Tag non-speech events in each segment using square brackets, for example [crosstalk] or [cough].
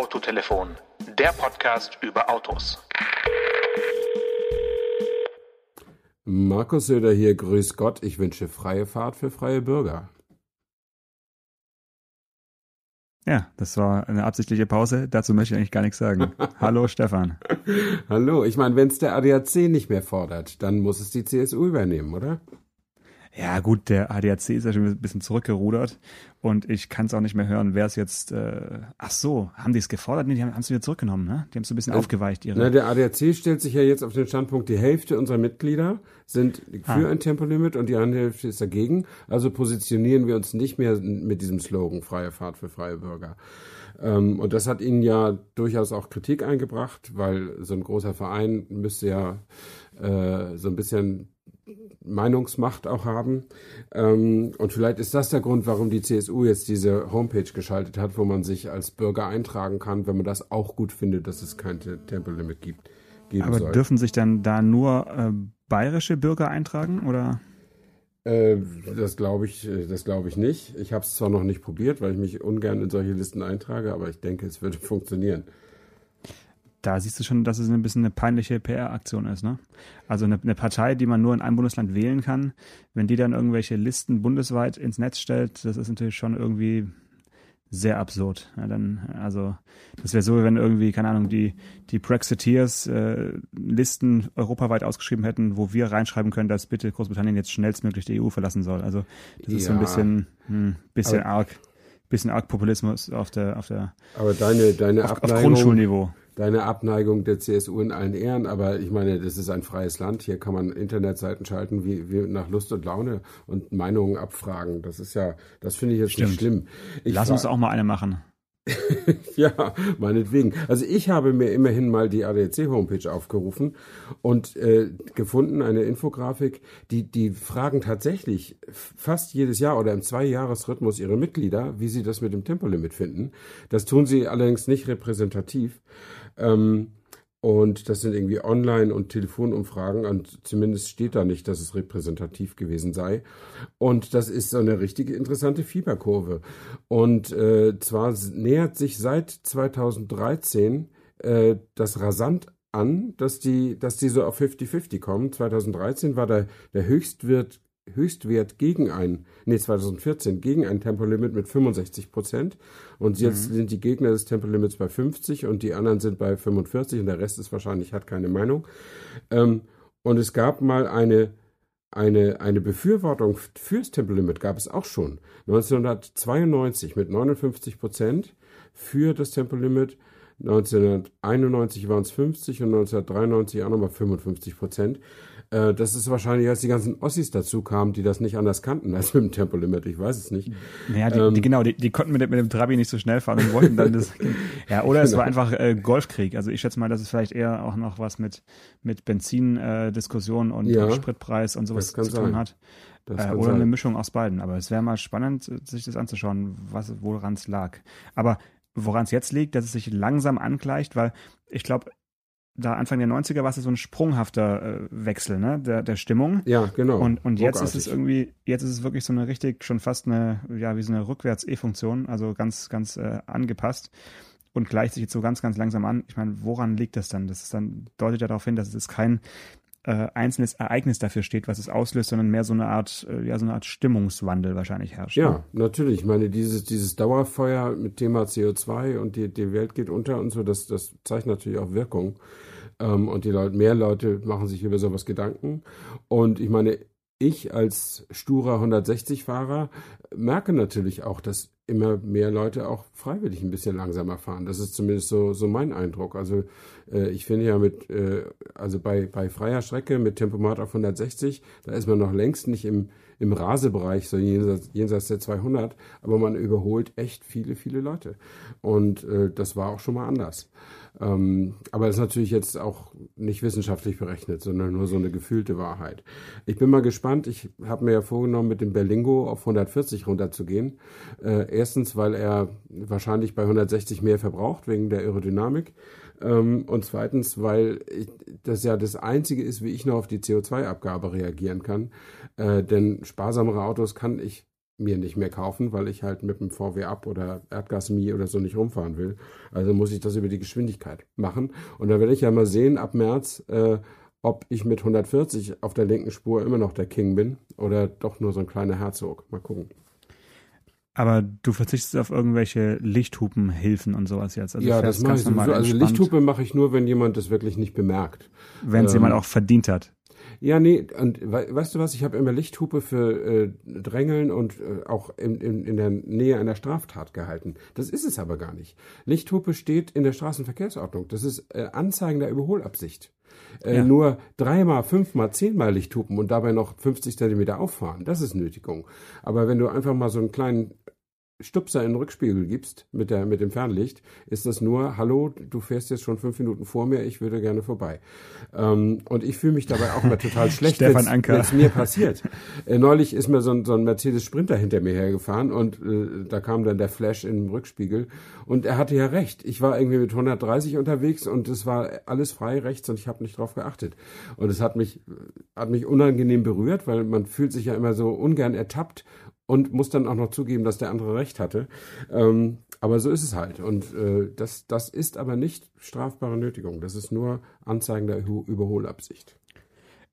Autotelefon, der Podcast über Autos. Markus Söder hier, grüß Gott, ich wünsche freie Fahrt für freie Bürger. Ja, das war eine absichtliche Pause. Dazu möchte ich eigentlich gar nichts sagen. [laughs] Hallo Stefan. Hallo, ich meine, wenn es der ADAC nicht mehr fordert, dann muss es die CSU übernehmen, oder? Ja, gut, der ADAC ist ja schon ein bisschen zurückgerudert und ich kann es auch nicht mehr hören, wer es jetzt. Äh, ach so, haben die es gefordert? Nee, die haben es wieder zurückgenommen, ne? Die haben es ein bisschen äh, aufgeweicht. Ihre na, der ADAC stellt sich ja jetzt auf den Standpunkt, die Hälfte unserer Mitglieder sind für ah. ein Tempolimit und die andere Hälfte ist dagegen. Also positionieren wir uns nicht mehr mit diesem Slogan freie Fahrt für freie Bürger. Ähm, und das hat ihnen ja durchaus auch Kritik eingebracht, weil so ein großer Verein müsste ja äh, so ein bisschen Meinungsmacht auch haben. Ähm, und vielleicht ist das der Grund, warum die CSU jetzt diese Homepage geschaltet hat, wo man sich als Bürger eintragen kann, wenn man das auch gut findet, dass es kein Tempolimit gibt. Aber soll. dürfen sich dann da nur äh, bayerische Bürger eintragen oder? Äh, das glaube ich, äh, das glaube ich nicht. Ich habe es zwar noch nicht probiert, weil ich mich ungern in solche Listen eintrage, aber ich denke, es würde [laughs] funktionieren da siehst du schon, dass es ein bisschen eine peinliche PR-Aktion ist. Ne? Also eine, eine, Partei, die man nur in einem Bundesland wählen kann, wenn die dann irgendwelche Listen bundesweit ins Netz stellt, das ist natürlich schon irgendwie sehr absurd. Ja, dann, also das wäre so, wenn irgendwie, keine Ahnung, die, die Brexiteers äh, Listen europaweit ausgeschrieben hätten, wo wir reinschreiben können, dass bitte Großbritannien jetzt schnellstmöglich die EU verlassen soll. Also das ist ja, so ein bisschen, hm, bisschen arg, bisschen arg Populismus auf der, auf der aber deine, deine auf, auf Grundschulniveau deine Abneigung der CSU in allen Ehren, aber ich meine, das ist ein freies Land. Hier kann man Internetseiten schalten, wie, wie nach Lust und Laune und Meinungen abfragen. Das ist ja, das finde ich jetzt Stimmt. nicht schlimm. Ich Lass uns auch mal eine machen. [laughs] ja, meinetwegen. Also ich habe mir immerhin mal die ADAC-Homepage aufgerufen und äh, gefunden, eine Infografik, die, die fragen tatsächlich fast jedes Jahr oder im Zweijahresrhythmus ihre Mitglieder, wie sie das mit dem Tempolimit finden. Das tun sie allerdings nicht repräsentativ. Ähm, und das sind irgendwie Online- und Telefonumfragen und zumindest steht da nicht, dass es repräsentativ gewesen sei. Und das ist so eine richtige interessante Fieberkurve. Und äh, zwar nähert sich seit 2013 äh, das rasant an, dass die, dass die so auf 50-50 kommen. 2013 war der, der Höchstwert Höchstwert gegen ein, nee, 2014 gegen ein Tempolimit mit 65 Prozent. Und jetzt mhm. sind die Gegner des Tempolimits bei 50 und die anderen sind bei 45 und der Rest ist wahrscheinlich, hat keine Meinung. Ähm, und es gab mal eine, eine, eine Befürwortung fürs Tempolimit gab es auch schon. 1992 mit 59 Prozent für das Tempolimit. 1991 waren es 50 und 1993 auch nochmal 55 Prozent. Äh, das ist wahrscheinlich, als die ganzen Ossis dazu kamen, die das nicht anders kannten als mit dem Tempolimit. Ich weiß es nicht. Naja, die, ähm, die, genau, die, die konnten mit, mit, dem Trabi nicht so schnell fahren und wollten dann das. [laughs] ja, oder es war genau. einfach äh, Golfkrieg. Also ich schätze mal, dass es vielleicht eher auch noch was mit, mit Benzindiskussionen äh, und ja, Spritpreis und sowas zu tun sein. hat. Äh, oder sein. eine Mischung aus beiden. Aber es wäre mal spannend, sich das anzuschauen, was woran es lag. Aber woran es jetzt liegt, dass es sich langsam angleicht, weil ich glaube, da Anfang der 90er war es so ein sprunghafter äh, Wechsel, ne, der, der Stimmung. Ja, genau. Und, und jetzt ist es irgendwie, jetzt ist es wirklich so eine richtig, schon fast eine, ja, wie so eine Rückwärts-E-Funktion, also ganz, ganz äh, angepasst und gleicht sich jetzt so ganz, ganz langsam an. Ich meine, woran liegt das dann? Das ist dann, deutet ja darauf hin, dass es kein äh, einzelnes Ereignis dafür steht, was es auslöst, sondern mehr so eine Art, äh, ja, so eine Art Stimmungswandel wahrscheinlich herrscht. Ja, ne? natürlich. Ich meine, dieses, dieses Dauerfeuer mit Thema CO2 und die, die Welt geht unter und so, das, das zeigt natürlich auch Wirkung. Ähm, und die Leute, mehr Leute machen sich über sowas Gedanken. Und ich meine, ich als sturer 160-Fahrer merke natürlich auch, dass immer mehr Leute auch freiwillig ein bisschen langsamer fahren. Das ist zumindest so, so mein Eindruck. Also äh, ich finde ja mit, äh, also bei, bei freier Strecke mit Tempomat auf 160, da ist man noch längst nicht im, im Rasebereich, so jenseits, jenseits der 200, aber man überholt echt viele, viele Leute. Und äh, das war auch schon mal anders. Ähm, aber das ist natürlich jetzt auch nicht wissenschaftlich berechnet, sondern nur so eine gefühlte Wahrheit. Ich bin mal gespannt. Ich habe mir ja vorgenommen, mit dem Berlingo auf 140 runterzugehen. Äh, erstens, weil er wahrscheinlich bei 160 mehr verbraucht wegen der Aerodynamik. Ähm, und zweitens, weil das ja das Einzige ist, wie ich noch auf die CO2-Abgabe reagieren kann. Äh, denn sparsamere Autos kann ich mir nicht mehr kaufen, weil ich halt mit dem VW Up oder Erdgasmie oder so nicht rumfahren will. Also muss ich das über die Geschwindigkeit machen. Und da werde ich ja mal sehen ab März, äh, ob ich mit 140 auf der linken Spur immer noch der King bin oder doch nur so ein kleiner Herzog. Mal gucken. Aber du verzichtest auf irgendwelche Lichthupenhilfen und sowas jetzt. Also ja, das mache ich sowieso. Also Lichthupe mache ich nur, wenn jemand das wirklich nicht bemerkt. Wenn es ähm, jemand auch verdient hat. Ja, nee, und weißt du was, ich habe immer Lichthupe für äh, Drängeln und äh, auch in, in, in der Nähe einer Straftat gehalten. Das ist es aber gar nicht. Lichthupe steht in der Straßenverkehrsordnung. Das ist äh, Anzeigen der Überholabsicht. Äh, ja. Nur dreimal, fünfmal, zehnmal Lichthupen und dabei noch 50 Zentimeter auffahren, das ist Nötigung. Aber wenn du einfach mal so einen kleinen Stupser in den Rückspiegel gibst mit, der, mit dem Fernlicht, ist das nur, hallo, du fährst jetzt schon fünf Minuten vor mir, ich würde gerne vorbei. Ähm, und ich fühle mich dabei auch mal total [laughs] schlecht, wenn es mir passiert. Äh, neulich ist mir so ein, so ein Mercedes Sprinter hinter mir hergefahren und äh, da kam dann der Flash in den Rückspiegel und er hatte ja recht. Ich war irgendwie mit 130 unterwegs und es war alles frei rechts und ich habe nicht drauf geachtet. Und es hat mich, hat mich unangenehm berührt, weil man fühlt sich ja immer so ungern ertappt und muss dann auch noch zugeben, dass der andere recht hatte. Ähm, aber so ist es halt. Und äh, das, das ist aber nicht strafbare Nötigung. Das ist nur Anzeigen der Überholabsicht.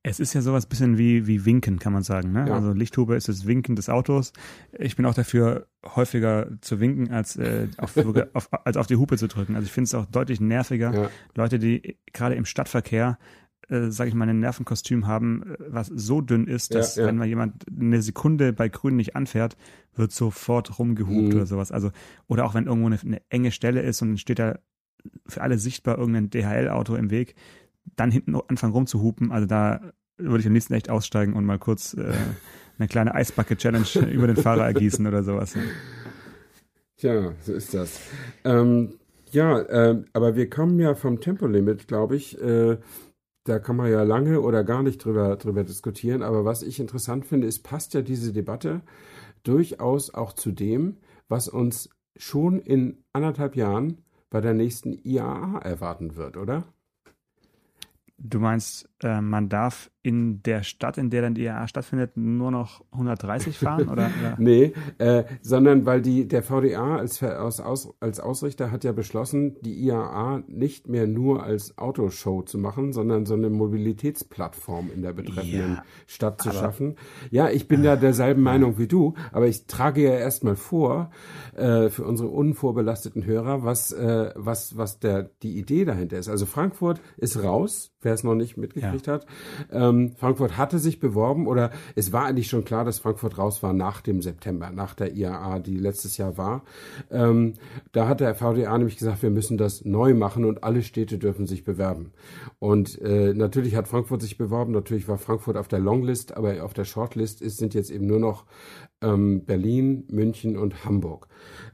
Es ist ja sowas bisschen wie, wie Winken, kann man sagen. Ne? Ja. Also Lichthube ist das Winken des Autos. Ich bin auch dafür, häufiger zu winken, als, äh, auf, auf, als auf die Hupe zu drücken. Also ich finde es auch deutlich nerviger. Ja. Leute, die gerade im Stadtverkehr äh, sage ich mal, ein Nervenkostüm haben, äh, was so dünn ist, dass ja, ja. wenn mal jemand eine Sekunde bei Grün nicht anfährt, wird sofort rumgehupt mhm. oder sowas. Also, oder auch wenn irgendwo eine, eine enge Stelle ist und steht da für alle sichtbar irgendein DHL-Auto im Weg, dann hinten anfangen rumzuhupen. Also da würde ich am liebsten echt aussteigen und mal kurz äh, [laughs] eine kleine Eisbucket-Challenge über den Fahrer ergießen oder sowas. Tja, so ist das. Ähm, ja, äh, aber wir kommen ja vom Tempolimit, glaube ich, äh, da kann man ja lange oder gar nicht drüber, drüber diskutieren. Aber was ich interessant finde, ist, passt ja diese Debatte durchaus auch zu dem, was uns schon in anderthalb Jahren bei der nächsten IAA erwarten wird, oder? Du meinst, äh, man darf in der Stadt, in der dann die IAA stattfindet, nur noch 130 fahren? Oder, [laughs] oder? nee, äh, sondern weil die, der VDA als, als, als Ausrichter hat ja beschlossen, die IAA nicht mehr nur als Autoshow zu machen, sondern so eine Mobilitätsplattform in der betreffenden ja, Stadt zu schaffen. Ja, ich bin ja derselben Meinung wie du, aber ich trage ja erstmal vor, äh, für unsere unvorbelasteten Hörer, was, äh, was, was der, die Idee dahinter ist. Also Frankfurt ist raus, wer es noch nicht mitgekriegt ja. hat. Ähm, Frankfurt hatte sich beworben oder es war eigentlich schon klar, dass Frankfurt raus war nach dem September, nach der IAA, die letztes Jahr war. Ähm, da hat der VDA nämlich gesagt, wir müssen das neu machen und alle Städte dürfen sich bewerben. Und äh, natürlich hat Frankfurt sich beworben, natürlich war Frankfurt auf der Longlist, aber auf der Shortlist ist, sind jetzt eben nur noch ähm, Berlin, München und Hamburg.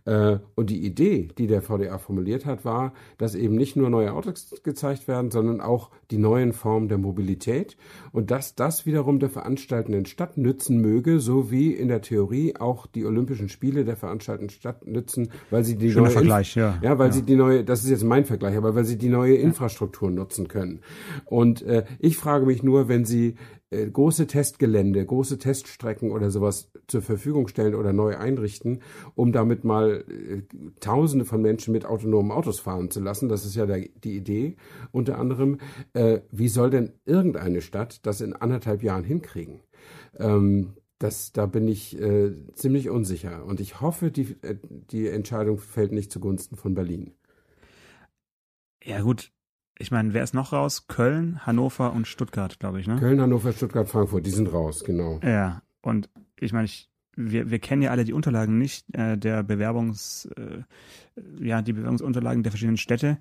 Äh, und die Idee, die der VDA formuliert hat, war, dass eben nicht nur neue Autos gezeigt werden, sondern auch die neuen Formen der Mobilität und dass das wiederum der veranstaltenden Stadt nützen möge, so wie in der Theorie auch die Olympischen Spiele der veranstaltenden Stadt nützen, weil sie die Schöner neue Vergleich, ja. Ja, weil ja. sie die neue, das ist jetzt mein Vergleich, aber weil sie die neue Infrastruktur nutzen können. Und äh, ich frage mich nur, wenn sie äh, große Testgelände, große Teststrecken oder sowas zur Verfügung stellen oder neu einrichten, um damit mal äh, Tausende von Menschen mit autonomen Autos fahren zu lassen. Das ist ja die Idee. Unter anderem, äh, wie soll denn irgendeine Stadt das in anderthalb Jahren hinkriegen? Ähm, das, da bin ich äh, ziemlich unsicher. Und ich hoffe, die, die Entscheidung fällt nicht zugunsten von Berlin. Ja, gut, ich meine, wer ist noch raus? Köln, Hannover und Stuttgart, glaube ich, ne? Köln, Hannover, Stuttgart, Frankfurt, die sind raus, genau. Ja, und ich meine, ich, wir, wir kennen ja alle die Unterlagen nicht, äh, der Bewerbungs, äh, ja, die Bewerbungsunterlagen der verschiedenen Städte.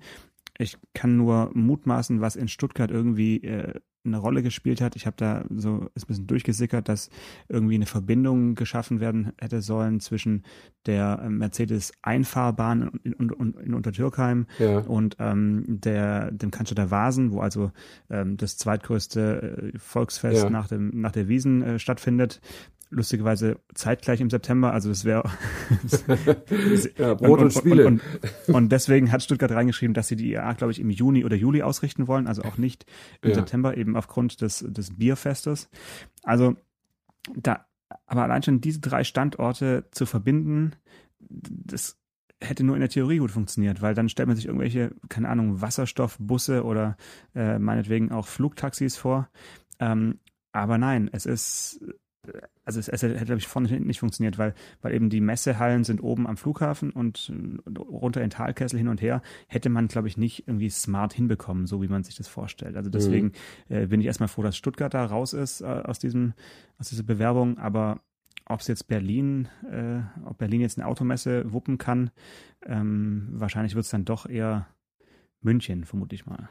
Ich kann nur mutmaßen, was in Stuttgart irgendwie äh, eine Rolle gespielt hat. Ich habe da so ist ein bisschen durchgesickert, dass irgendwie eine Verbindung geschaffen werden hätte sollen zwischen der ähm, Mercedes Einfahrbahn in, in, in, Untertürkheim ja. und ähm, der dem Cannstatter Vasen, wo also ähm, das zweitgrößte äh, Volksfest ja. nach dem nach der Wiesen äh, stattfindet lustigerweise zeitgleich im September, also das wäre [laughs] ja, Brot und, und Spiele. Und, und, und, deswegen hat Stuttgart reingeschrieben, dass sie die IAA, glaube ich, im Juni oder Juli ausrichten wollen, also auch nicht im ja. September, eben aufgrund des, des Bierfestes. Also da aber allein schon diese drei Standorte zu verbinden, das hätte nur in der Theorie gut funktioniert, weil dann stellt man sich irgendwelche, keine Ahnung, Wasserstoffbusse oder äh, meinetwegen auch Flugtaxis vor. Ähm, aber nein, es ist, also es, es hätte, glaube ich, vorne hinten nicht funktioniert, weil, weil eben die Messehallen sind oben am Flughafen und runter in Talkessel hin und her, hätte man, glaube ich, nicht irgendwie smart hinbekommen, so wie man sich das vorstellt. Also deswegen mhm. äh, bin ich erstmal froh, dass Stuttgart da raus ist äh, aus diesem, aus dieser Bewerbung, aber ob es jetzt Berlin, äh, ob Berlin jetzt eine Automesse wuppen kann, ähm, wahrscheinlich wird es dann doch eher München, vermute ich mal.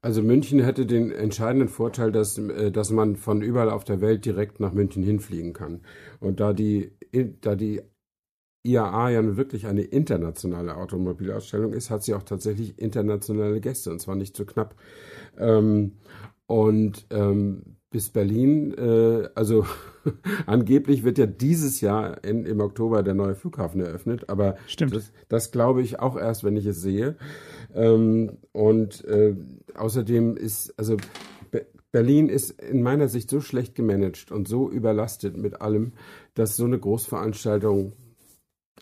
Also München hätte den entscheidenden Vorteil, dass, äh, dass man von überall auf der Welt direkt nach München hinfliegen kann. Und da die, da die IAA ja wirklich eine internationale Automobilausstellung ist, hat sie auch tatsächlich internationale Gäste und zwar nicht so knapp. Ähm, und ähm, bis Berlin, äh, also [laughs] angeblich wird ja dieses Jahr in, im Oktober der neue Flughafen eröffnet, aber Stimmt. Das, das glaube ich auch erst, wenn ich es sehe. Ähm, und äh, außerdem ist, also Be Berlin ist in meiner Sicht so schlecht gemanagt und so überlastet mit allem, dass so eine Großveranstaltung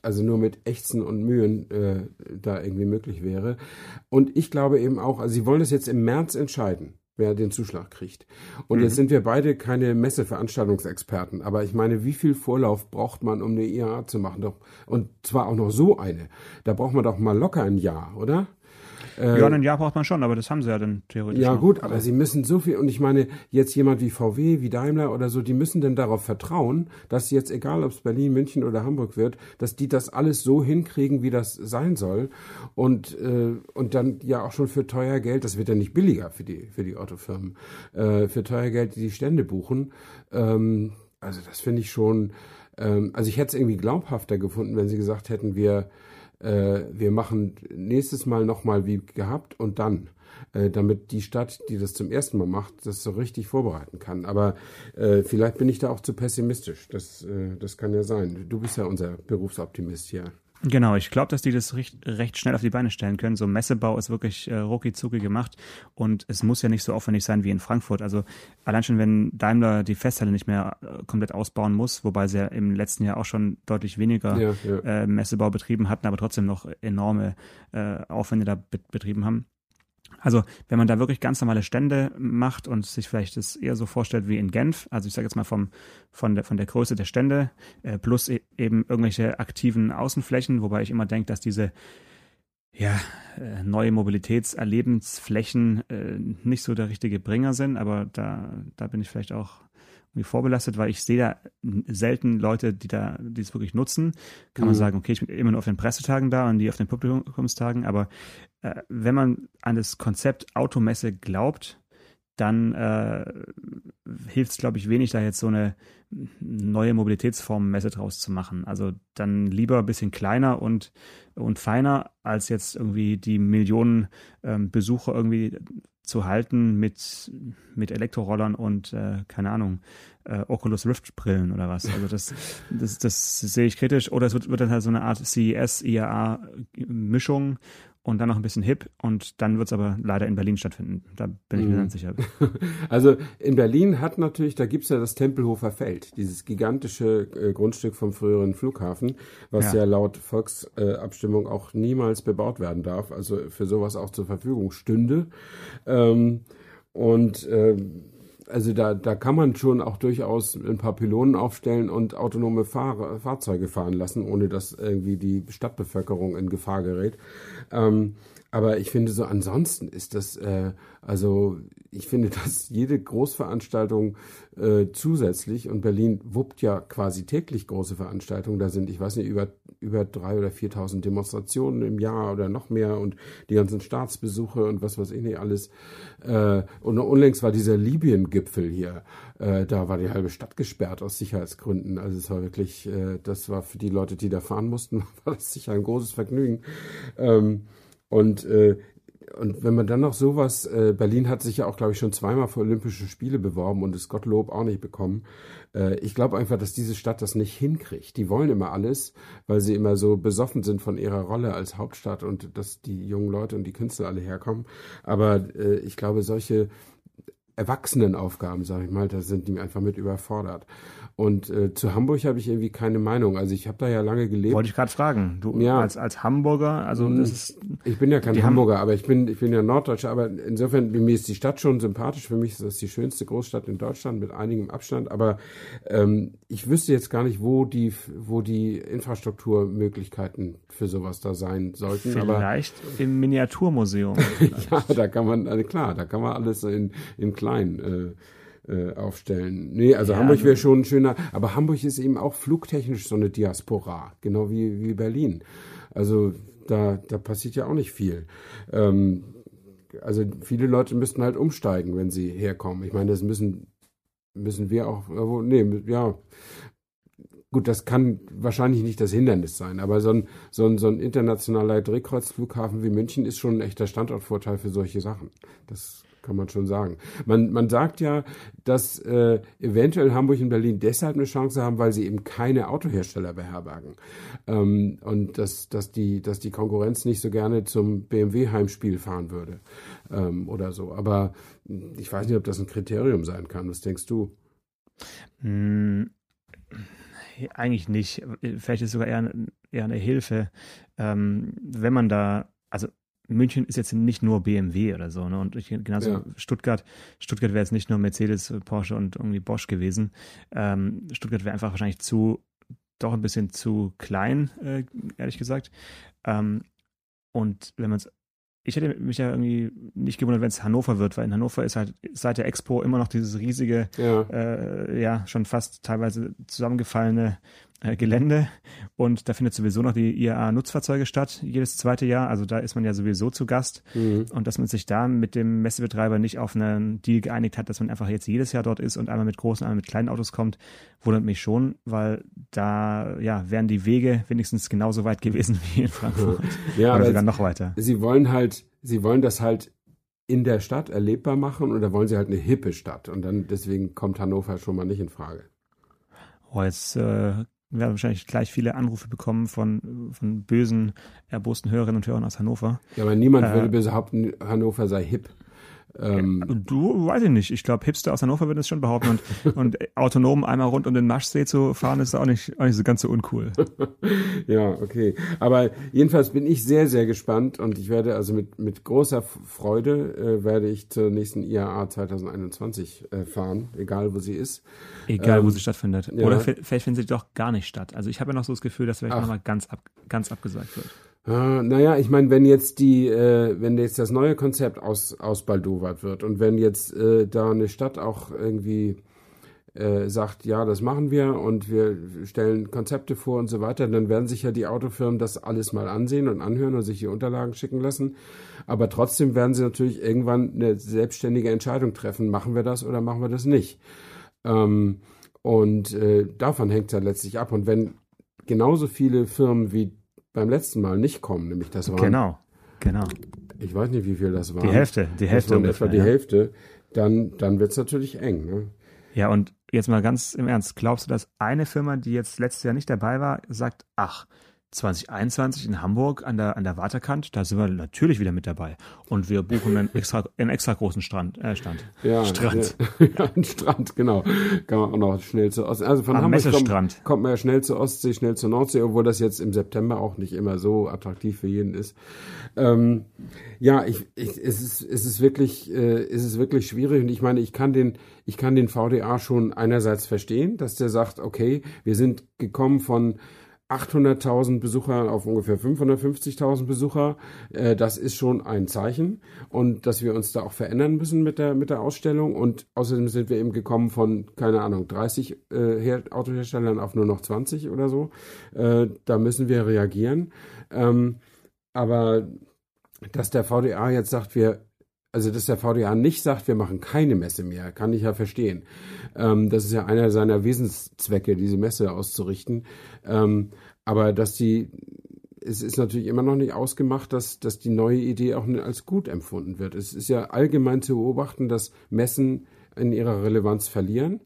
also nur mit Ächzen und Mühen äh, da irgendwie möglich wäre. Und ich glaube eben auch, also sie wollen das jetzt im März entscheiden wer den Zuschlag kriegt. Und mhm. jetzt sind wir beide keine Messeveranstaltungsexperten, aber ich meine, wie viel Vorlauf braucht man, um eine IAA zu machen? Doch, und zwar auch noch so eine. Da braucht man doch mal locker ein Jahr, oder? Äh, ja, ein Jahr braucht man schon, aber das haben sie ja dann theoretisch. Ja, noch. gut, aber sie müssen so viel, und ich meine, jetzt jemand wie VW, wie Daimler oder so, die müssen denn darauf vertrauen, dass jetzt, egal ob es Berlin, München oder Hamburg wird, dass die das alles so hinkriegen, wie das sein soll. Und, äh, und dann ja auch schon für teuer Geld, das wird ja nicht billiger für die, für die Autofirmen, äh, für teuer Geld die Stände buchen. Ähm, also das finde ich schon, ähm, also ich hätte es irgendwie glaubhafter gefunden, wenn sie gesagt hätten, wir äh, wir machen nächstes Mal nochmal wie gehabt und dann, äh, damit die Stadt, die das zum ersten Mal macht, das so richtig vorbereiten kann. Aber äh, vielleicht bin ich da auch zu pessimistisch. Das, äh, das kann ja sein. Du bist ja unser Berufsoptimist hier. Genau, ich glaube, dass die das recht, recht, schnell auf die Beine stellen können. So Messebau ist wirklich äh, rucki-zucki gemacht und es muss ja nicht so aufwendig sein wie in Frankfurt. Also allein schon, wenn Daimler die Festhalle nicht mehr äh, komplett ausbauen muss, wobei sie ja im letzten Jahr auch schon deutlich weniger ja, ja. Äh, Messebau betrieben hatten, aber trotzdem noch enorme äh, Aufwände da betrieben haben, also wenn man da wirklich ganz normale Stände macht und sich vielleicht das eher so vorstellt wie in Genf, also ich sage jetzt mal vom, von, der, von der Größe der Stände äh, plus e eben irgendwelche aktiven Außenflächen, wobei ich immer denke, dass diese ja, äh, neue Mobilitätserlebensflächen äh, nicht so der richtige Bringer sind, aber da, da bin ich vielleicht auch irgendwie vorbelastet, weil ich sehe da selten Leute, die da, die es wirklich nutzen. Kann mhm. man sagen, okay, ich bin immer nur auf den Pressetagen da und die auf den Publikumstagen, aber äh, wenn man an das Konzept Automesse glaubt, dann äh, hilft es, glaube ich, wenig, da jetzt so eine neue Mobilitätsform-Messe draus zu machen. Also dann lieber ein bisschen kleiner und, und feiner, als jetzt irgendwie die Millionen ähm, Besucher irgendwie zu halten mit, mit Elektrorollern und, äh, keine Ahnung, äh, Oculus Rift Brillen oder was. Also das, [laughs] das, das sehe ich kritisch. Oder es wird, wird dann halt so eine Art CES, IAA Mischung und dann noch ein bisschen hip und dann wird es aber leider in Berlin stattfinden. Da bin ich mir mhm. ganz sicher. [laughs] Also in Berlin hat natürlich, da gibt es ja das Tempelhofer Feld, dieses gigantische äh, Grundstück vom früheren Flughafen, was ja, ja laut Volksabstimmung äh, auch niemals bebaut werden darf, also für sowas auch zur Verfügung stünde. Ähm, und ähm, also da, da kann man schon auch durchaus ein paar Pylonen aufstellen und autonome Fahr Fahrzeuge fahren lassen, ohne dass irgendwie die Stadtbevölkerung in Gefahr gerät. Ähm, aber ich finde so ansonsten ist das, äh, also ich finde, [laughs] dass jede Großveranstaltung äh, zusätzlich, und Berlin wuppt ja quasi täglich große Veranstaltungen, da sind, ich weiß nicht, über, über drei oder 4.000 Demonstrationen im Jahr oder noch mehr und die ganzen Staatsbesuche und was weiß ich nicht alles. Äh, und unlängst war dieser Libyen-Gipfel hier, äh, da war die halbe Stadt gesperrt aus Sicherheitsgründen. Also es war wirklich, äh, das war für die Leute, die da fahren mussten, [laughs] war das sicher ein großes Vergnügen. Ähm, und, äh, und wenn man dann noch sowas, äh, Berlin hat sich ja auch, glaube ich, schon zweimal für Olympische Spiele beworben und das Gottlob auch nicht bekommen. Äh, ich glaube einfach, dass diese Stadt das nicht hinkriegt. Die wollen immer alles, weil sie immer so besoffen sind von ihrer Rolle als Hauptstadt und dass die jungen Leute und die Künstler alle herkommen. Aber äh, ich glaube, solche Erwachsenenaufgaben, sage ich mal, da sind die einfach mit überfordert. Und äh, zu Hamburg habe ich irgendwie keine Meinung. Also ich habe da ja lange gelebt. Wollte ich gerade fragen. Du ja. als, als Hamburger, also das ist. Ich bin ja kein Hamburger, aber ich bin, ich bin ja Norddeutscher. Aber insofern, mir ist die Stadt schon sympathisch. Für mich ist das die schönste Großstadt in Deutschland mit einigem Abstand. Aber ähm, ich wüsste jetzt gar nicht, wo die, wo die Infrastrukturmöglichkeiten für sowas da sein sollten. Vielleicht aber, im Miniaturmuseum. [laughs] ja, da kann man, also klar, da kann man alles in, in klein. Äh, äh, aufstellen. Nee, also ja, Hamburg wäre schon schöner, aber Hamburg ist eben auch flugtechnisch so eine Diaspora, genau wie, wie Berlin. Also da, da passiert ja auch nicht viel. Ähm, also viele Leute müssten halt umsteigen, wenn sie herkommen. Ich meine, das müssen, müssen wir auch, nee, ja, gut, das kann wahrscheinlich nicht das Hindernis sein, aber so ein, so ein, so ein internationaler Drehkreuzflughafen wie München ist schon ein echter Standortvorteil für solche Sachen. Das kann man schon sagen. Man, man sagt ja, dass äh, eventuell Hamburg und Berlin deshalb eine Chance haben, weil sie eben keine Autohersteller beherbergen. Ähm, und dass, dass, die, dass die Konkurrenz nicht so gerne zum BMW-Heimspiel fahren würde ähm, oder so. Aber ich weiß nicht, ob das ein Kriterium sein kann. Was denkst du? Hm, eigentlich nicht. Vielleicht ist es sogar eher, eher eine Hilfe, ähm, wenn man da, also München ist jetzt nicht nur BMW oder so, ne? Und ich, genauso ja. Stuttgart, Stuttgart wäre jetzt nicht nur Mercedes, Porsche und irgendwie Bosch gewesen. Ähm, Stuttgart wäre einfach wahrscheinlich zu, doch ein bisschen zu klein, äh, ehrlich gesagt. Ähm, und wenn man es ich hätte mich ja irgendwie nicht gewundert, wenn es Hannover wird, weil in Hannover ist halt seit der Expo immer noch dieses riesige, ja, äh, ja schon fast teilweise zusammengefallene äh, Gelände und da findet sowieso noch die IAA-Nutzfahrzeuge statt, jedes zweite Jahr. Also da ist man ja sowieso zu Gast. Mhm. Und dass man sich da mit dem Messebetreiber nicht auf einen Deal geeinigt hat, dass man einfach jetzt jedes Jahr dort ist und einmal mit großen, einmal mit kleinen Autos kommt, wundert mich schon, weil da ja wären die Wege wenigstens genauso weit gewesen [laughs] wie in Frankfurt. [laughs] Ja, Oder sogar noch weiter. Sie wollen halt, sie wollen das halt in der Stadt erlebbar machen oder wollen sie halt eine hippe Stadt und dann deswegen kommt Hannover schon mal nicht in Frage. Oh, jetzt äh, wir werden wahrscheinlich gleich viele Anrufe bekommen von, von bösen, erbosten Hörerinnen und Hörern aus Hannover. Ja, aber niemand äh, würde behaupten, Hannover sei hip. Ähm, du, weiß ich nicht. Ich glaube, Hipster aus Hannover würden es schon behaupten. Und, [laughs] und autonom einmal rund um den Maschsee zu fahren, ist auch nicht, auch nicht so ganz so uncool. [laughs] ja, okay. Aber jedenfalls bin ich sehr, sehr gespannt und ich werde also mit, mit großer Freude äh, werde ich zur nächsten IAA 2021 äh, fahren, egal wo sie ist. Egal, ähm, wo sie stattfindet. Ja. Oder vielleicht findet sie doch gar nicht statt. Also ich habe ja noch so das Gefühl, dass vielleicht nochmal ganz, ab, ganz abgesagt wird. Äh, naja, ich meine, wenn jetzt die, äh, wenn jetzt das neue Konzept aus, ausbaldowert wird und wenn jetzt äh, da eine Stadt auch irgendwie äh, sagt, ja, das machen wir und wir stellen Konzepte vor und so weiter, dann werden sich ja die Autofirmen das alles mal ansehen und anhören und sich die Unterlagen schicken lassen. Aber trotzdem werden sie natürlich irgendwann eine selbstständige Entscheidung treffen, machen wir das oder machen wir das nicht. Ähm, und äh, davon hängt es ja letztlich ab. Und wenn genauso viele Firmen wie beim letzten Mal nicht kommen, nämlich das war. Genau, genau. Ich weiß nicht, wie viel das war. Die Hälfte, die Hälfte das ungefähr. Etwa die ja. Hälfte. Dann, dann wird es natürlich eng. Ne? Ja, und jetzt mal ganz im Ernst, glaubst du, dass eine Firma, die jetzt letztes Jahr nicht dabei war, sagt, ach, 2021 in Hamburg an der, an der Waterkant, da sind wir natürlich wieder mit dabei. Und wir buchen einen extra, einen extra großen Strand, äh, Stand. Ja, [laughs] Strand. [laughs] Ja, ein Strand, genau. Kann man auch noch schnell zur Ostsee. Also von Am Hamburg kommt, kommt man ja schnell zur Ostsee, schnell zur Nordsee, obwohl das jetzt im September auch nicht immer so attraktiv für jeden ist. Ähm, ja, ich, ich, es ist, es ist wirklich, äh, es ist wirklich schwierig. Und ich meine, ich kann den, ich kann den VDA schon einerseits verstehen, dass der sagt, okay, wir sind gekommen von 800.000 Besucher auf ungefähr 550.000 Besucher. Äh, das ist schon ein Zeichen und dass wir uns da auch verändern müssen mit der mit der Ausstellung und außerdem sind wir eben gekommen von keine Ahnung 30 äh, Autoherstellern auf nur noch 20 oder so. Äh, da müssen wir reagieren. Ähm, aber dass der VDA jetzt sagt, wir also dass der VDA nicht sagt, wir machen keine Messe mehr, kann ich ja verstehen. Ähm, das ist ja einer seiner Wesenszwecke, diese Messe auszurichten. Ähm, aber dass die, es ist natürlich immer noch nicht ausgemacht, dass, dass die neue Idee auch als gut empfunden wird. Es ist ja allgemein zu beobachten, dass Messen in ihrer Relevanz verlieren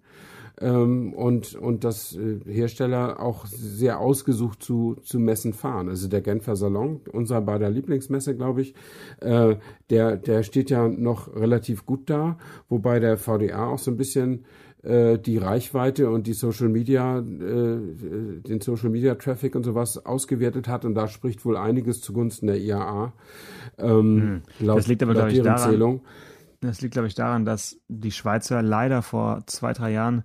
ähm, und, und dass äh, Hersteller auch sehr ausgesucht zu, zu Messen fahren. Also der Genfer Salon, unser beider Lieblingsmesse, glaube ich, äh, der, der steht ja noch relativ gut da, wobei der VDA auch so ein bisschen äh, die Reichweite und die Social Media, äh, den Social Media Traffic und sowas ausgewertet hat und da spricht wohl einiges zugunsten der IAA. Ähm, hm. laut, das liegt aber, glaube ich, daran, Zählung. Das liegt, glaube ich, daran, dass die Schweizer leider vor zwei, drei Jahren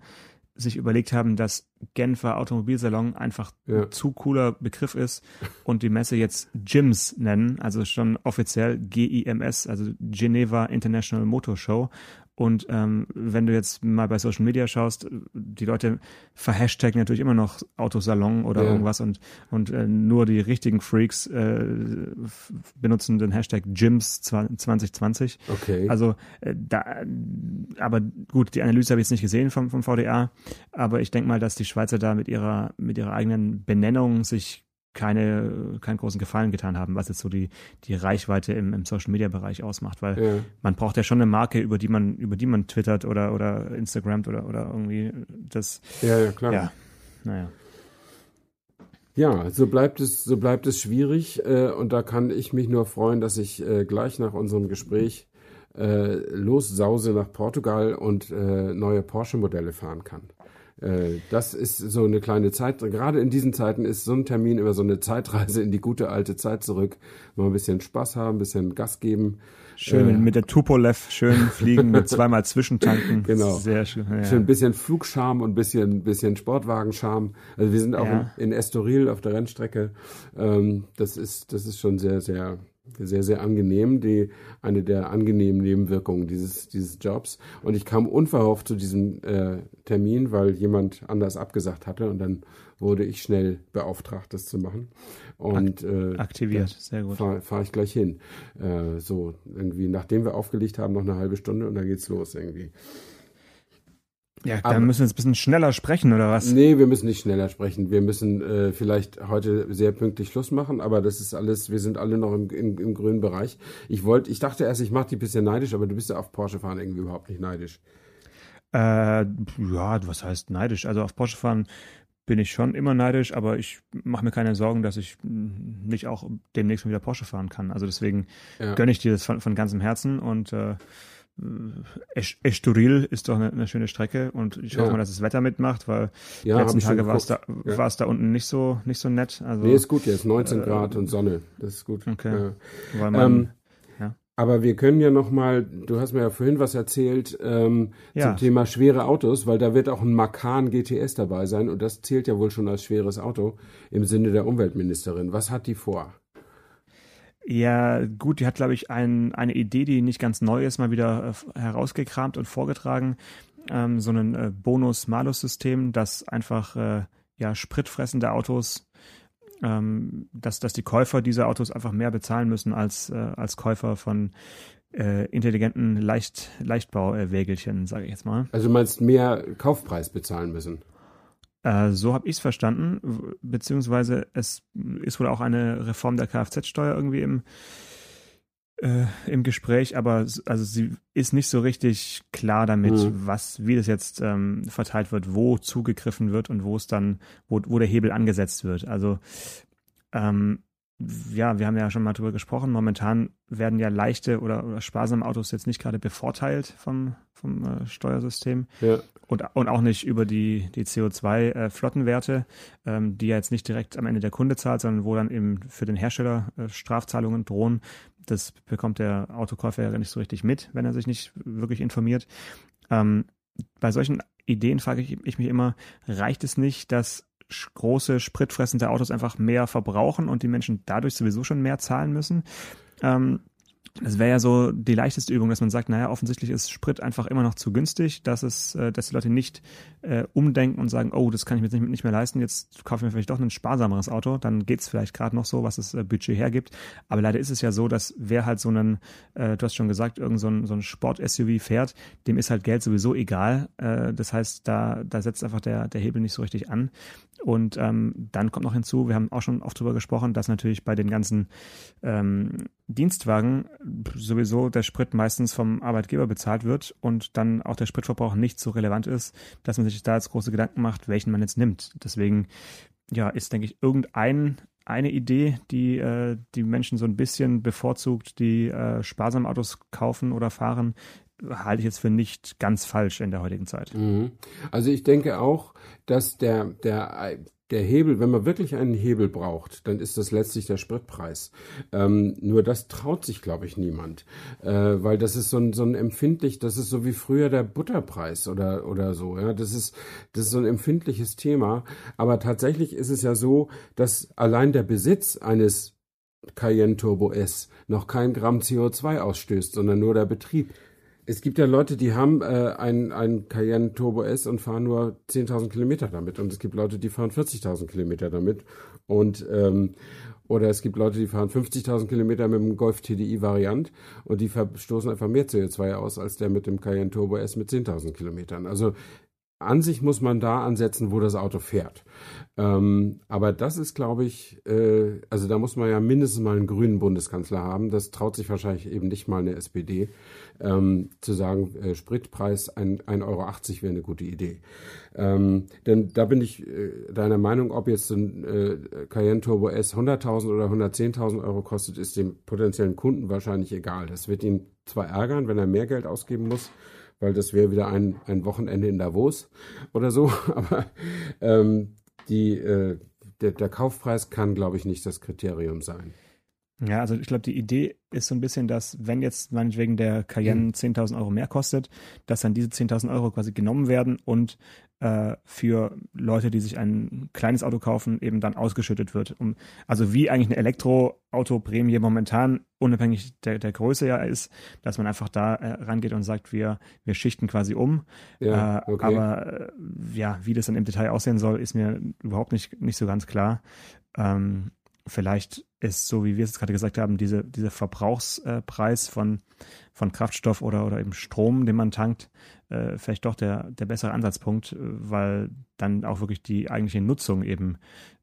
sich überlegt haben, dass Genfer Automobilsalon einfach ja. ein zu cooler Begriff ist und die Messe jetzt GIMS nennen, also schon offiziell GIMS, also Geneva International Motor Show. Und ähm, wenn du jetzt mal bei Social Media schaust, die Leute verhashtaggen natürlich immer noch Autosalon oder ja. irgendwas und, und äh, nur die richtigen Freaks äh, benutzen den Hashtag Gyms 2020. Okay. Also äh, da, aber gut, die Analyse habe ich jetzt nicht gesehen vom, vom VDA, aber ich denke mal, dass die Schweizer da mit ihrer, mit ihrer eigenen Benennung sich keine, keinen großen Gefallen getan haben, was jetzt so die, die Reichweite im, im Social Media Bereich ausmacht, weil ja. man braucht ja schon eine Marke, über die man, über die man twittert oder, oder Instagramt oder, oder irgendwie das. Ja, ja, klar. Ja, naja. Ja, so bleibt es, so bleibt es schwierig äh, und da kann ich mich nur freuen, dass ich äh, gleich nach unserem Gespräch äh, lossause nach Portugal und äh, neue Porsche-Modelle fahren kann. Äh, das ist so eine kleine Zeit. Gerade in diesen Zeiten ist so ein Termin immer so eine Zeitreise in die gute alte Zeit zurück. Mal ein bisschen Spaß haben, ein bisschen Gas geben. Schön äh, mit der Tupolev schön fliegen mit [laughs] zweimal Zwischentanken. Genau. Sehr schön. Ja. Schön ein bisschen Flugscham und ein bisschen, bisschen Sportwagenscham. Also wir sind auch ja. in, in Estoril auf der Rennstrecke. Ähm, das ist, das ist schon sehr, sehr, sehr, sehr angenehm, die, eine der angenehmen Nebenwirkungen dieses, dieses Jobs. Und ich kam unverhofft zu diesem äh, Termin, weil jemand anders abgesagt hatte und dann wurde ich schnell beauftragt, das zu machen. Und äh, aktiviert, sehr gut. Fahre fahr ich gleich hin. Äh, so irgendwie, nachdem wir aufgelegt haben, noch eine halbe Stunde und dann geht's los irgendwie. Ja, dann Aber, müssen wir jetzt ein bisschen schneller sprechen, oder was? Nee, wir müssen nicht schneller sprechen. Wir müssen äh, vielleicht heute sehr pünktlich Schluss machen, aber das ist alles, wir sind alle noch im, im, im grünen Bereich. Ich wollte, ich dachte erst, ich mache dich ein bisschen neidisch, aber du bist ja auf Porsche fahren irgendwie überhaupt nicht neidisch. Äh, ja, was heißt neidisch? Also auf Porsche fahren bin ich schon immer neidisch, aber ich mache mir keine Sorgen, dass ich nicht auch demnächst wieder Porsche fahren kann. Also deswegen ja. gönne ich dir das von, von ganzem Herzen und äh, Estoril ist doch eine, eine, schöne Strecke und ich hoffe ja. mal, dass das Wetter mitmacht, weil ja, die letzten Tage war es da, ja. da unten nicht so, nicht so nett. Also, nee, ist gut jetzt, 19 äh, Grad und Sonne, das ist gut. Okay. Ja. Man, ähm, aber wir können ja noch mal, du hast mir ja vorhin was erzählt ähm, zum Thema schwere Autos, weil da wird auch ein Macan GTS dabei sein und das zählt ja wohl schon als schweres Auto im Sinne der Umweltministerin. Was hat die vor? Ja, gut, die hat, glaube ich, ein, eine Idee, die nicht ganz neu ist, mal wieder äh, herausgekramt und vorgetragen. Ähm, so ein äh, Bonus-Malus-System, das einfach äh, ja, spritfressende Autos, ähm, dass, dass die Käufer dieser Autos einfach mehr bezahlen müssen als, äh, als Käufer von äh, intelligenten Leicht, Leichtbauwägelchen, sage ich jetzt mal. Also du meinst mehr Kaufpreis bezahlen müssen? Äh, so habe ich es verstanden, beziehungsweise es ist wohl auch eine Reform der Kfz-Steuer irgendwie im, äh, im Gespräch, aber also sie ist nicht so richtig klar damit, mhm. was, wie das jetzt ähm, verteilt wird, wo zugegriffen wird und wo es dann, wo, wo der Hebel angesetzt wird. Also ähm, ja, wir haben ja schon mal drüber gesprochen. Momentan werden ja leichte oder, oder sparsame Autos jetzt nicht gerade bevorteilt vom, vom äh, Steuersystem. Ja. Und, und auch nicht über die, die CO2-Flottenwerte, äh, ähm, die ja jetzt nicht direkt am Ende der Kunde zahlt, sondern wo dann eben für den Hersteller äh, Strafzahlungen drohen. Das bekommt der Autokäufer ja nicht so richtig mit, wenn er sich nicht wirklich informiert. Ähm, bei solchen Ideen frage ich, ich mich immer, reicht es nicht, dass große spritfressende Autos einfach mehr verbrauchen und die Menschen dadurch sowieso schon mehr zahlen müssen. Ähm, das wäre ja so die leichteste Übung, dass man sagt, naja, offensichtlich ist Sprit einfach immer noch zu günstig, dass es, äh, dass die Leute nicht äh, umdenken und sagen, oh, das kann ich mir jetzt nicht, mehr leisten, jetzt kaufe ich mir vielleicht doch ein sparsameres Auto, dann geht's vielleicht gerade noch so, was das äh, Budget hergibt. Aber leider ist es ja so, dass wer halt so einen, äh, du hast schon gesagt, irgend so ein, so ein Sport-SUV fährt, dem ist halt Geld sowieso egal. Äh, das heißt, da, da setzt einfach der, der Hebel nicht so richtig an. Und ähm, dann kommt noch hinzu, wir haben auch schon oft drüber gesprochen, dass natürlich bei den ganzen ähm, Dienstwagen sowieso der Sprit meistens vom Arbeitgeber bezahlt wird und dann auch der Spritverbrauch nicht so relevant ist, dass man sich da jetzt große Gedanken macht, welchen man jetzt nimmt. Deswegen ja, ist, denke ich, irgendein eine Idee, die äh, die Menschen so ein bisschen bevorzugt, die äh, sparsam Autos kaufen oder fahren, halte ich jetzt für nicht ganz falsch in der heutigen Zeit. Mhm. Also ich denke auch, dass der, der, der Hebel, wenn man wirklich einen Hebel braucht, dann ist das letztlich der Spritpreis. Ähm, nur das traut sich, glaube ich, niemand, äh, weil das ist so ein, so ein empfindlich, das ist so wie früher der Butterpreis oder oder so. Ja, das ist das ist so ein empfindliches Thema. Aber tatsächlich ist es ja so, dass allein der Besitz eines Cayenne Turbo S noch kein Gramm CO2 ausstößt, sondern nur der Betrieb. Es gibt ja Leute, die haben äh, ein, ein Cayenne Turbo S und fahren nur 10.000 Kilometer damit. Und es gibt Leute, die fahren 40.000 Kilometer damit. Und ähm, oder es gibt Leute, die fahren 50.000 Kilometer mit dem Golf TDI Variant und die verstoßen einfach mehr CO2 aus als der mit dem Cayenne Turbo S mit 10.000 Kilometern. Also an sich muss man da ansetzen, wo das Auto fährt. Ähm, aber das ist, glaube ich, äh, also da muss man ja mindestens mal einen grünen Bundeskanzler haben. Das traut sich wahrscheinlich eben nicht mal eine SPD, ähm, zu sagen, äh, Spritpreis 1,80 Euro wäre eine gute Idee. Ähm, denn da bin ich äh, deiner Meinung, ob jetzt ein äh, Cayenne Turbo S 100.000 oder 110.000 Euro kostet, ist dem potenziellen Kunden wahrscheinlich egal. Das wird ihn zwar ärgern, wenn er mehr Geld ausgeben muss, weil das wäre wieder ein, ein Wochenende in Davos oder so, [laughs] aber ähm, die, äh, der, der Kaufpreis kann, glaube ich, nicht das Kriterium sein. Ja, also ich glaube, die Idee ist so ein bisschen, dass wenn jetzt meinetwegen der Cayenne 10.000 mhm. Euro mehr kostet, dass dann diese 10.000 Euro quasi genommen werden und äh, für Leute, die sich ein kleines Auto kaufen, eben dann ausgeschüttet wird. Um, also wie eigentlich eine Elektroauto-Prämie momentan unabhängig der, der Größe ja ist, dass man einfach da äh, rangeht und sagt, wir, wir schichten quasi um. Ja, äh, okay. Aber äh, ja, wie das dann im Detail aussehen soll, ist mir überhaupt nicht, nicht so ganz klar. Ähm, vielleicht ist, so wie wir es gerade gesagt haben, diese, dieser Verbrauchspreis von, von Kraftstoff oder, oder eben Strom, den man tankt, äh, vielleicht doch der, der bessere Ansatzpunkt, äh, weil dann auch wirklich die eigentliche Nutzung eben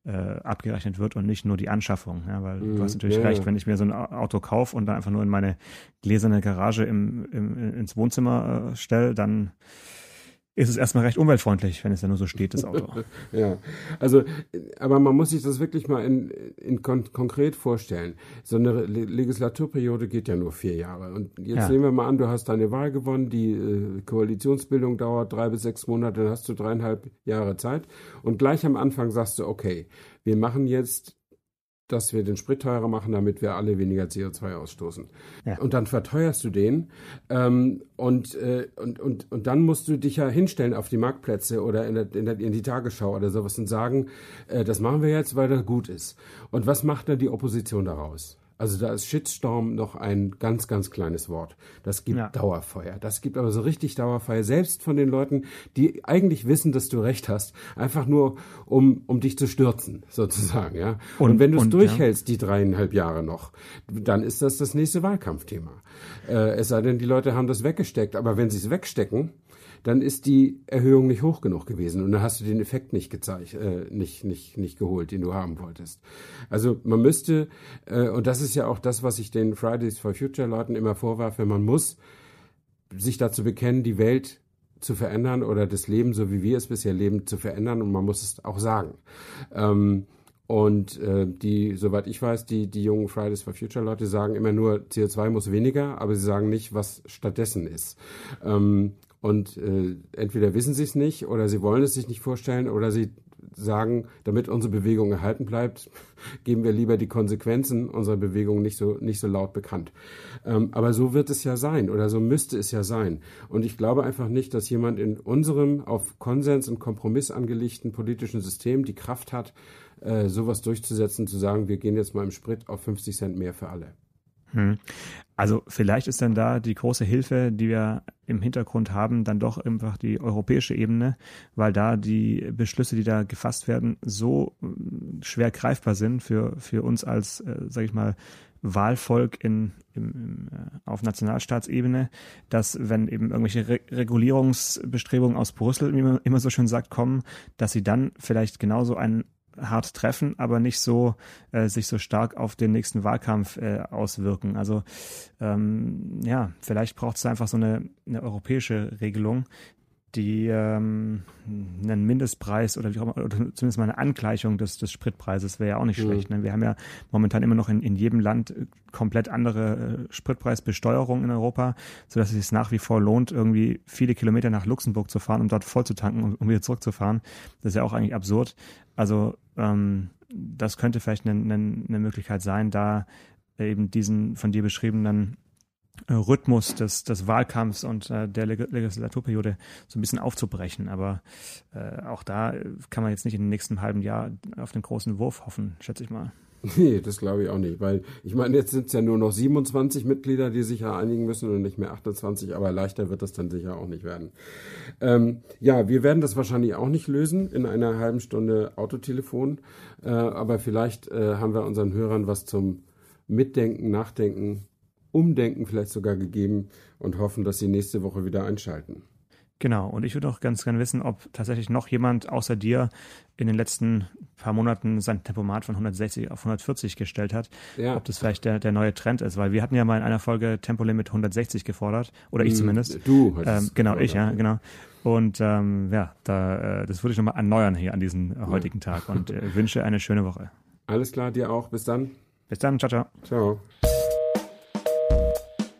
äh, abgerechnet wird und nicht nur die Anschaffung. Ja, weil mhm, du hast natürlich ja, recht, wenn ich mir so ein Auto kaufe und dann einfach nur in meine gläserne Garage im, im, ins Wohnzimmer äh, stelle, dann ist es erstmal recht umweltfreundlich, wenn es ja nur so steht, das Auto. [laughs] ja, also, aber man muss sich das wirklich mal in, in kon konkret vorstellen. So eine Legislaturperiode geht ja nur vier Jahre. Und jetzt ja. nehmen wir mal an, du hast deine Wahl gewonnen, die äh, Koalitionsbildung dauert drei bis sechs Monate, dann hast du dreieinhalb Jahre Zeit. Und gleich am Anfang sagst du, okay, wir machen jetzt dass wir den Sprit teurer machen, damit wir alle weniger CO2 ausstoßen. Ja. Und dann verteuerst du den ähm, und, äh, und, und, und dann musst du dich ja hinstellen auf die Marktplätze oder in, der, in, der, in die Tagesschau oder sowas und sagen, äh, das machen wir jetzt, weil das gut ist. Und was macht dann die Opposition daraus? Also da ist Shitstorm noch ein ganz, ganz kleines Wort. Das gibt ja. Dauerfeuer. Das gibt aber so richtig Dauerfeuer, selbst von den Leuten, die eigentlich wissen, dass du recht hast, einfach nur um, um dich zu stürzen, [laughs] sozusagen, ja. Und, und wenn du es durchhältst, ja. die dreieinhalb Jahre noch, dann ist das das nächste Wahlkampfthema. Äh, es sei denn, die Leute haben das weggesteckt. Aber wenn sie es wegstecken, dann ist die Erhöhung nicht hoch genug gewesen und dann hast du den Effekt nicht gezeigt, äh, nicht, nicht, nicht geholt, den du haben wolltest. Also man müsste, äh, und das ist ja auch das, was ich den Fridays for Future Leuten immer vorwerfe, man muss sich dazu bekennen, die Welt zu verändern oder das Leben, so wie wir es bisher leben, zu verändern und man muss es auch sagen. Ähm, und äh, die, soweit ich weiß, die, die jungen Fridays for Future Leute sagen immer nur, CO2 muss weniger, aber sie sagen nicht, was stattdessen ist. Ähm, und äh, entweder wissen sie es nicht oder sie wollen es sich nicht vorstellen oder sie sagen, damit unsere Bewegung erhalten bleibt, [laughs] geben wir lieber die Konsequenzen unserer Bewegung nicht so, nicht so laut bekannt. Ähm, aber so wird es ja sein oder so müsste es ja sein. Und ich glaube einfach nicht, dass jemand in unserem auf Konsens und Kompromiss angelegten politischen System die Kraft hat, äh, sowas durchzusetzen, zu sagen, wir gehen jetzt mal im Sprit auf 50 Cent mehr für alle. Hm. Also vielleicht ist dann da die große Hilfe, die wir im Hintergrund haben, dann doch einfach die europäische Ebene, weil da die Beschlüsse, die da gefasst werden, so hm, schwer greifbar sind für, für uns als, äh, sage ich mal, Wahlvolk in, im, im, äh, auf Nationalstaatsebene, dass wenn eben irgendwelche Re Regulierungsbestrebungen aus Brüssel, wie man immer so schön sagt, kommen, dass sie dann vielleicht genauso einen hart treffen, aber nicht so äh, sich so stark auf den nächsten Wahlkampf äh, auswirken. Also ähm, ja, vielleicht braucht es einfach so eine, eine europäische Regelung, die ähm, einen Mindestpreis oder, wie auch immer, oder zumindest mal eine Angleichung des, des Spritpreises wäre ja auch nicht mhm. schlecht. Ne? Wir haben ja momentan immer noch in, in jedem Land komplett andere äh, Spritpreisbesteuerung in Europa, sodass es sich nach wie vor lohnt, irgendwie viele Kilometer nach Luxemburg zu fahren, um dort voll zu tanken, um, um wieder zurückzufahren. Das ist ja auch eigentlich absurd. Also ähm, das könnte vielleicht eine, eine, eine Möglichkeit sein, da eben diesen von dir beschriebenen äh, Rhythmus des, des Wahlkampfs und äh, der Leg Legislaturperiode so ein bisschen aufzubrechen. Aber äh, auch da kann man jetzt nicht in den nächsten halben Jahr auf den großen Wurf hoffen, schätze ich mal. [laughs] Nee, das glaube ich auch nicht, weil ich meine, jetzt sind es ja nur noch 27 Mitglieder, die sich ja einigen müssen und nicht mehr 28, aber leichter wird das dann sicher auch nicht werden. Ähm, ja, wir werden das wahrscheinlich auch nicht lösen in einer halben Stunde Autotelefon, äh, aber vielleicht äh, haben wir unseren Hörern was zum Mitdenken, Nachdenken Umdenken vielleicht sogar gegeben und hoffen, dass Sie nächste Woche wieder einschalten. Genau, und ich würde auch ganz gerne wissen, ob tatsächlich noch jemand außer dir in den letzten paar Monaten sein Tempomat von 160 auf 140 gestellt hat. Ja. Ob das vielleicht der, der neue Trend ist, weil wir hatten ja mal in einer Folge Tempolimit 160 gefordert, oder ich hm, zumindest. Du hast ähm, Genau, ich, ja, genau. Und ähm, ja, da, äh, das würde ich nochmal erneuern hier an diesem äh, heutigen Tag und [laughs] äh, wünsche eine schöne Woche. Alles klar, dir auch. Bis dann. Bis dann, ciao, ciao. Ciao.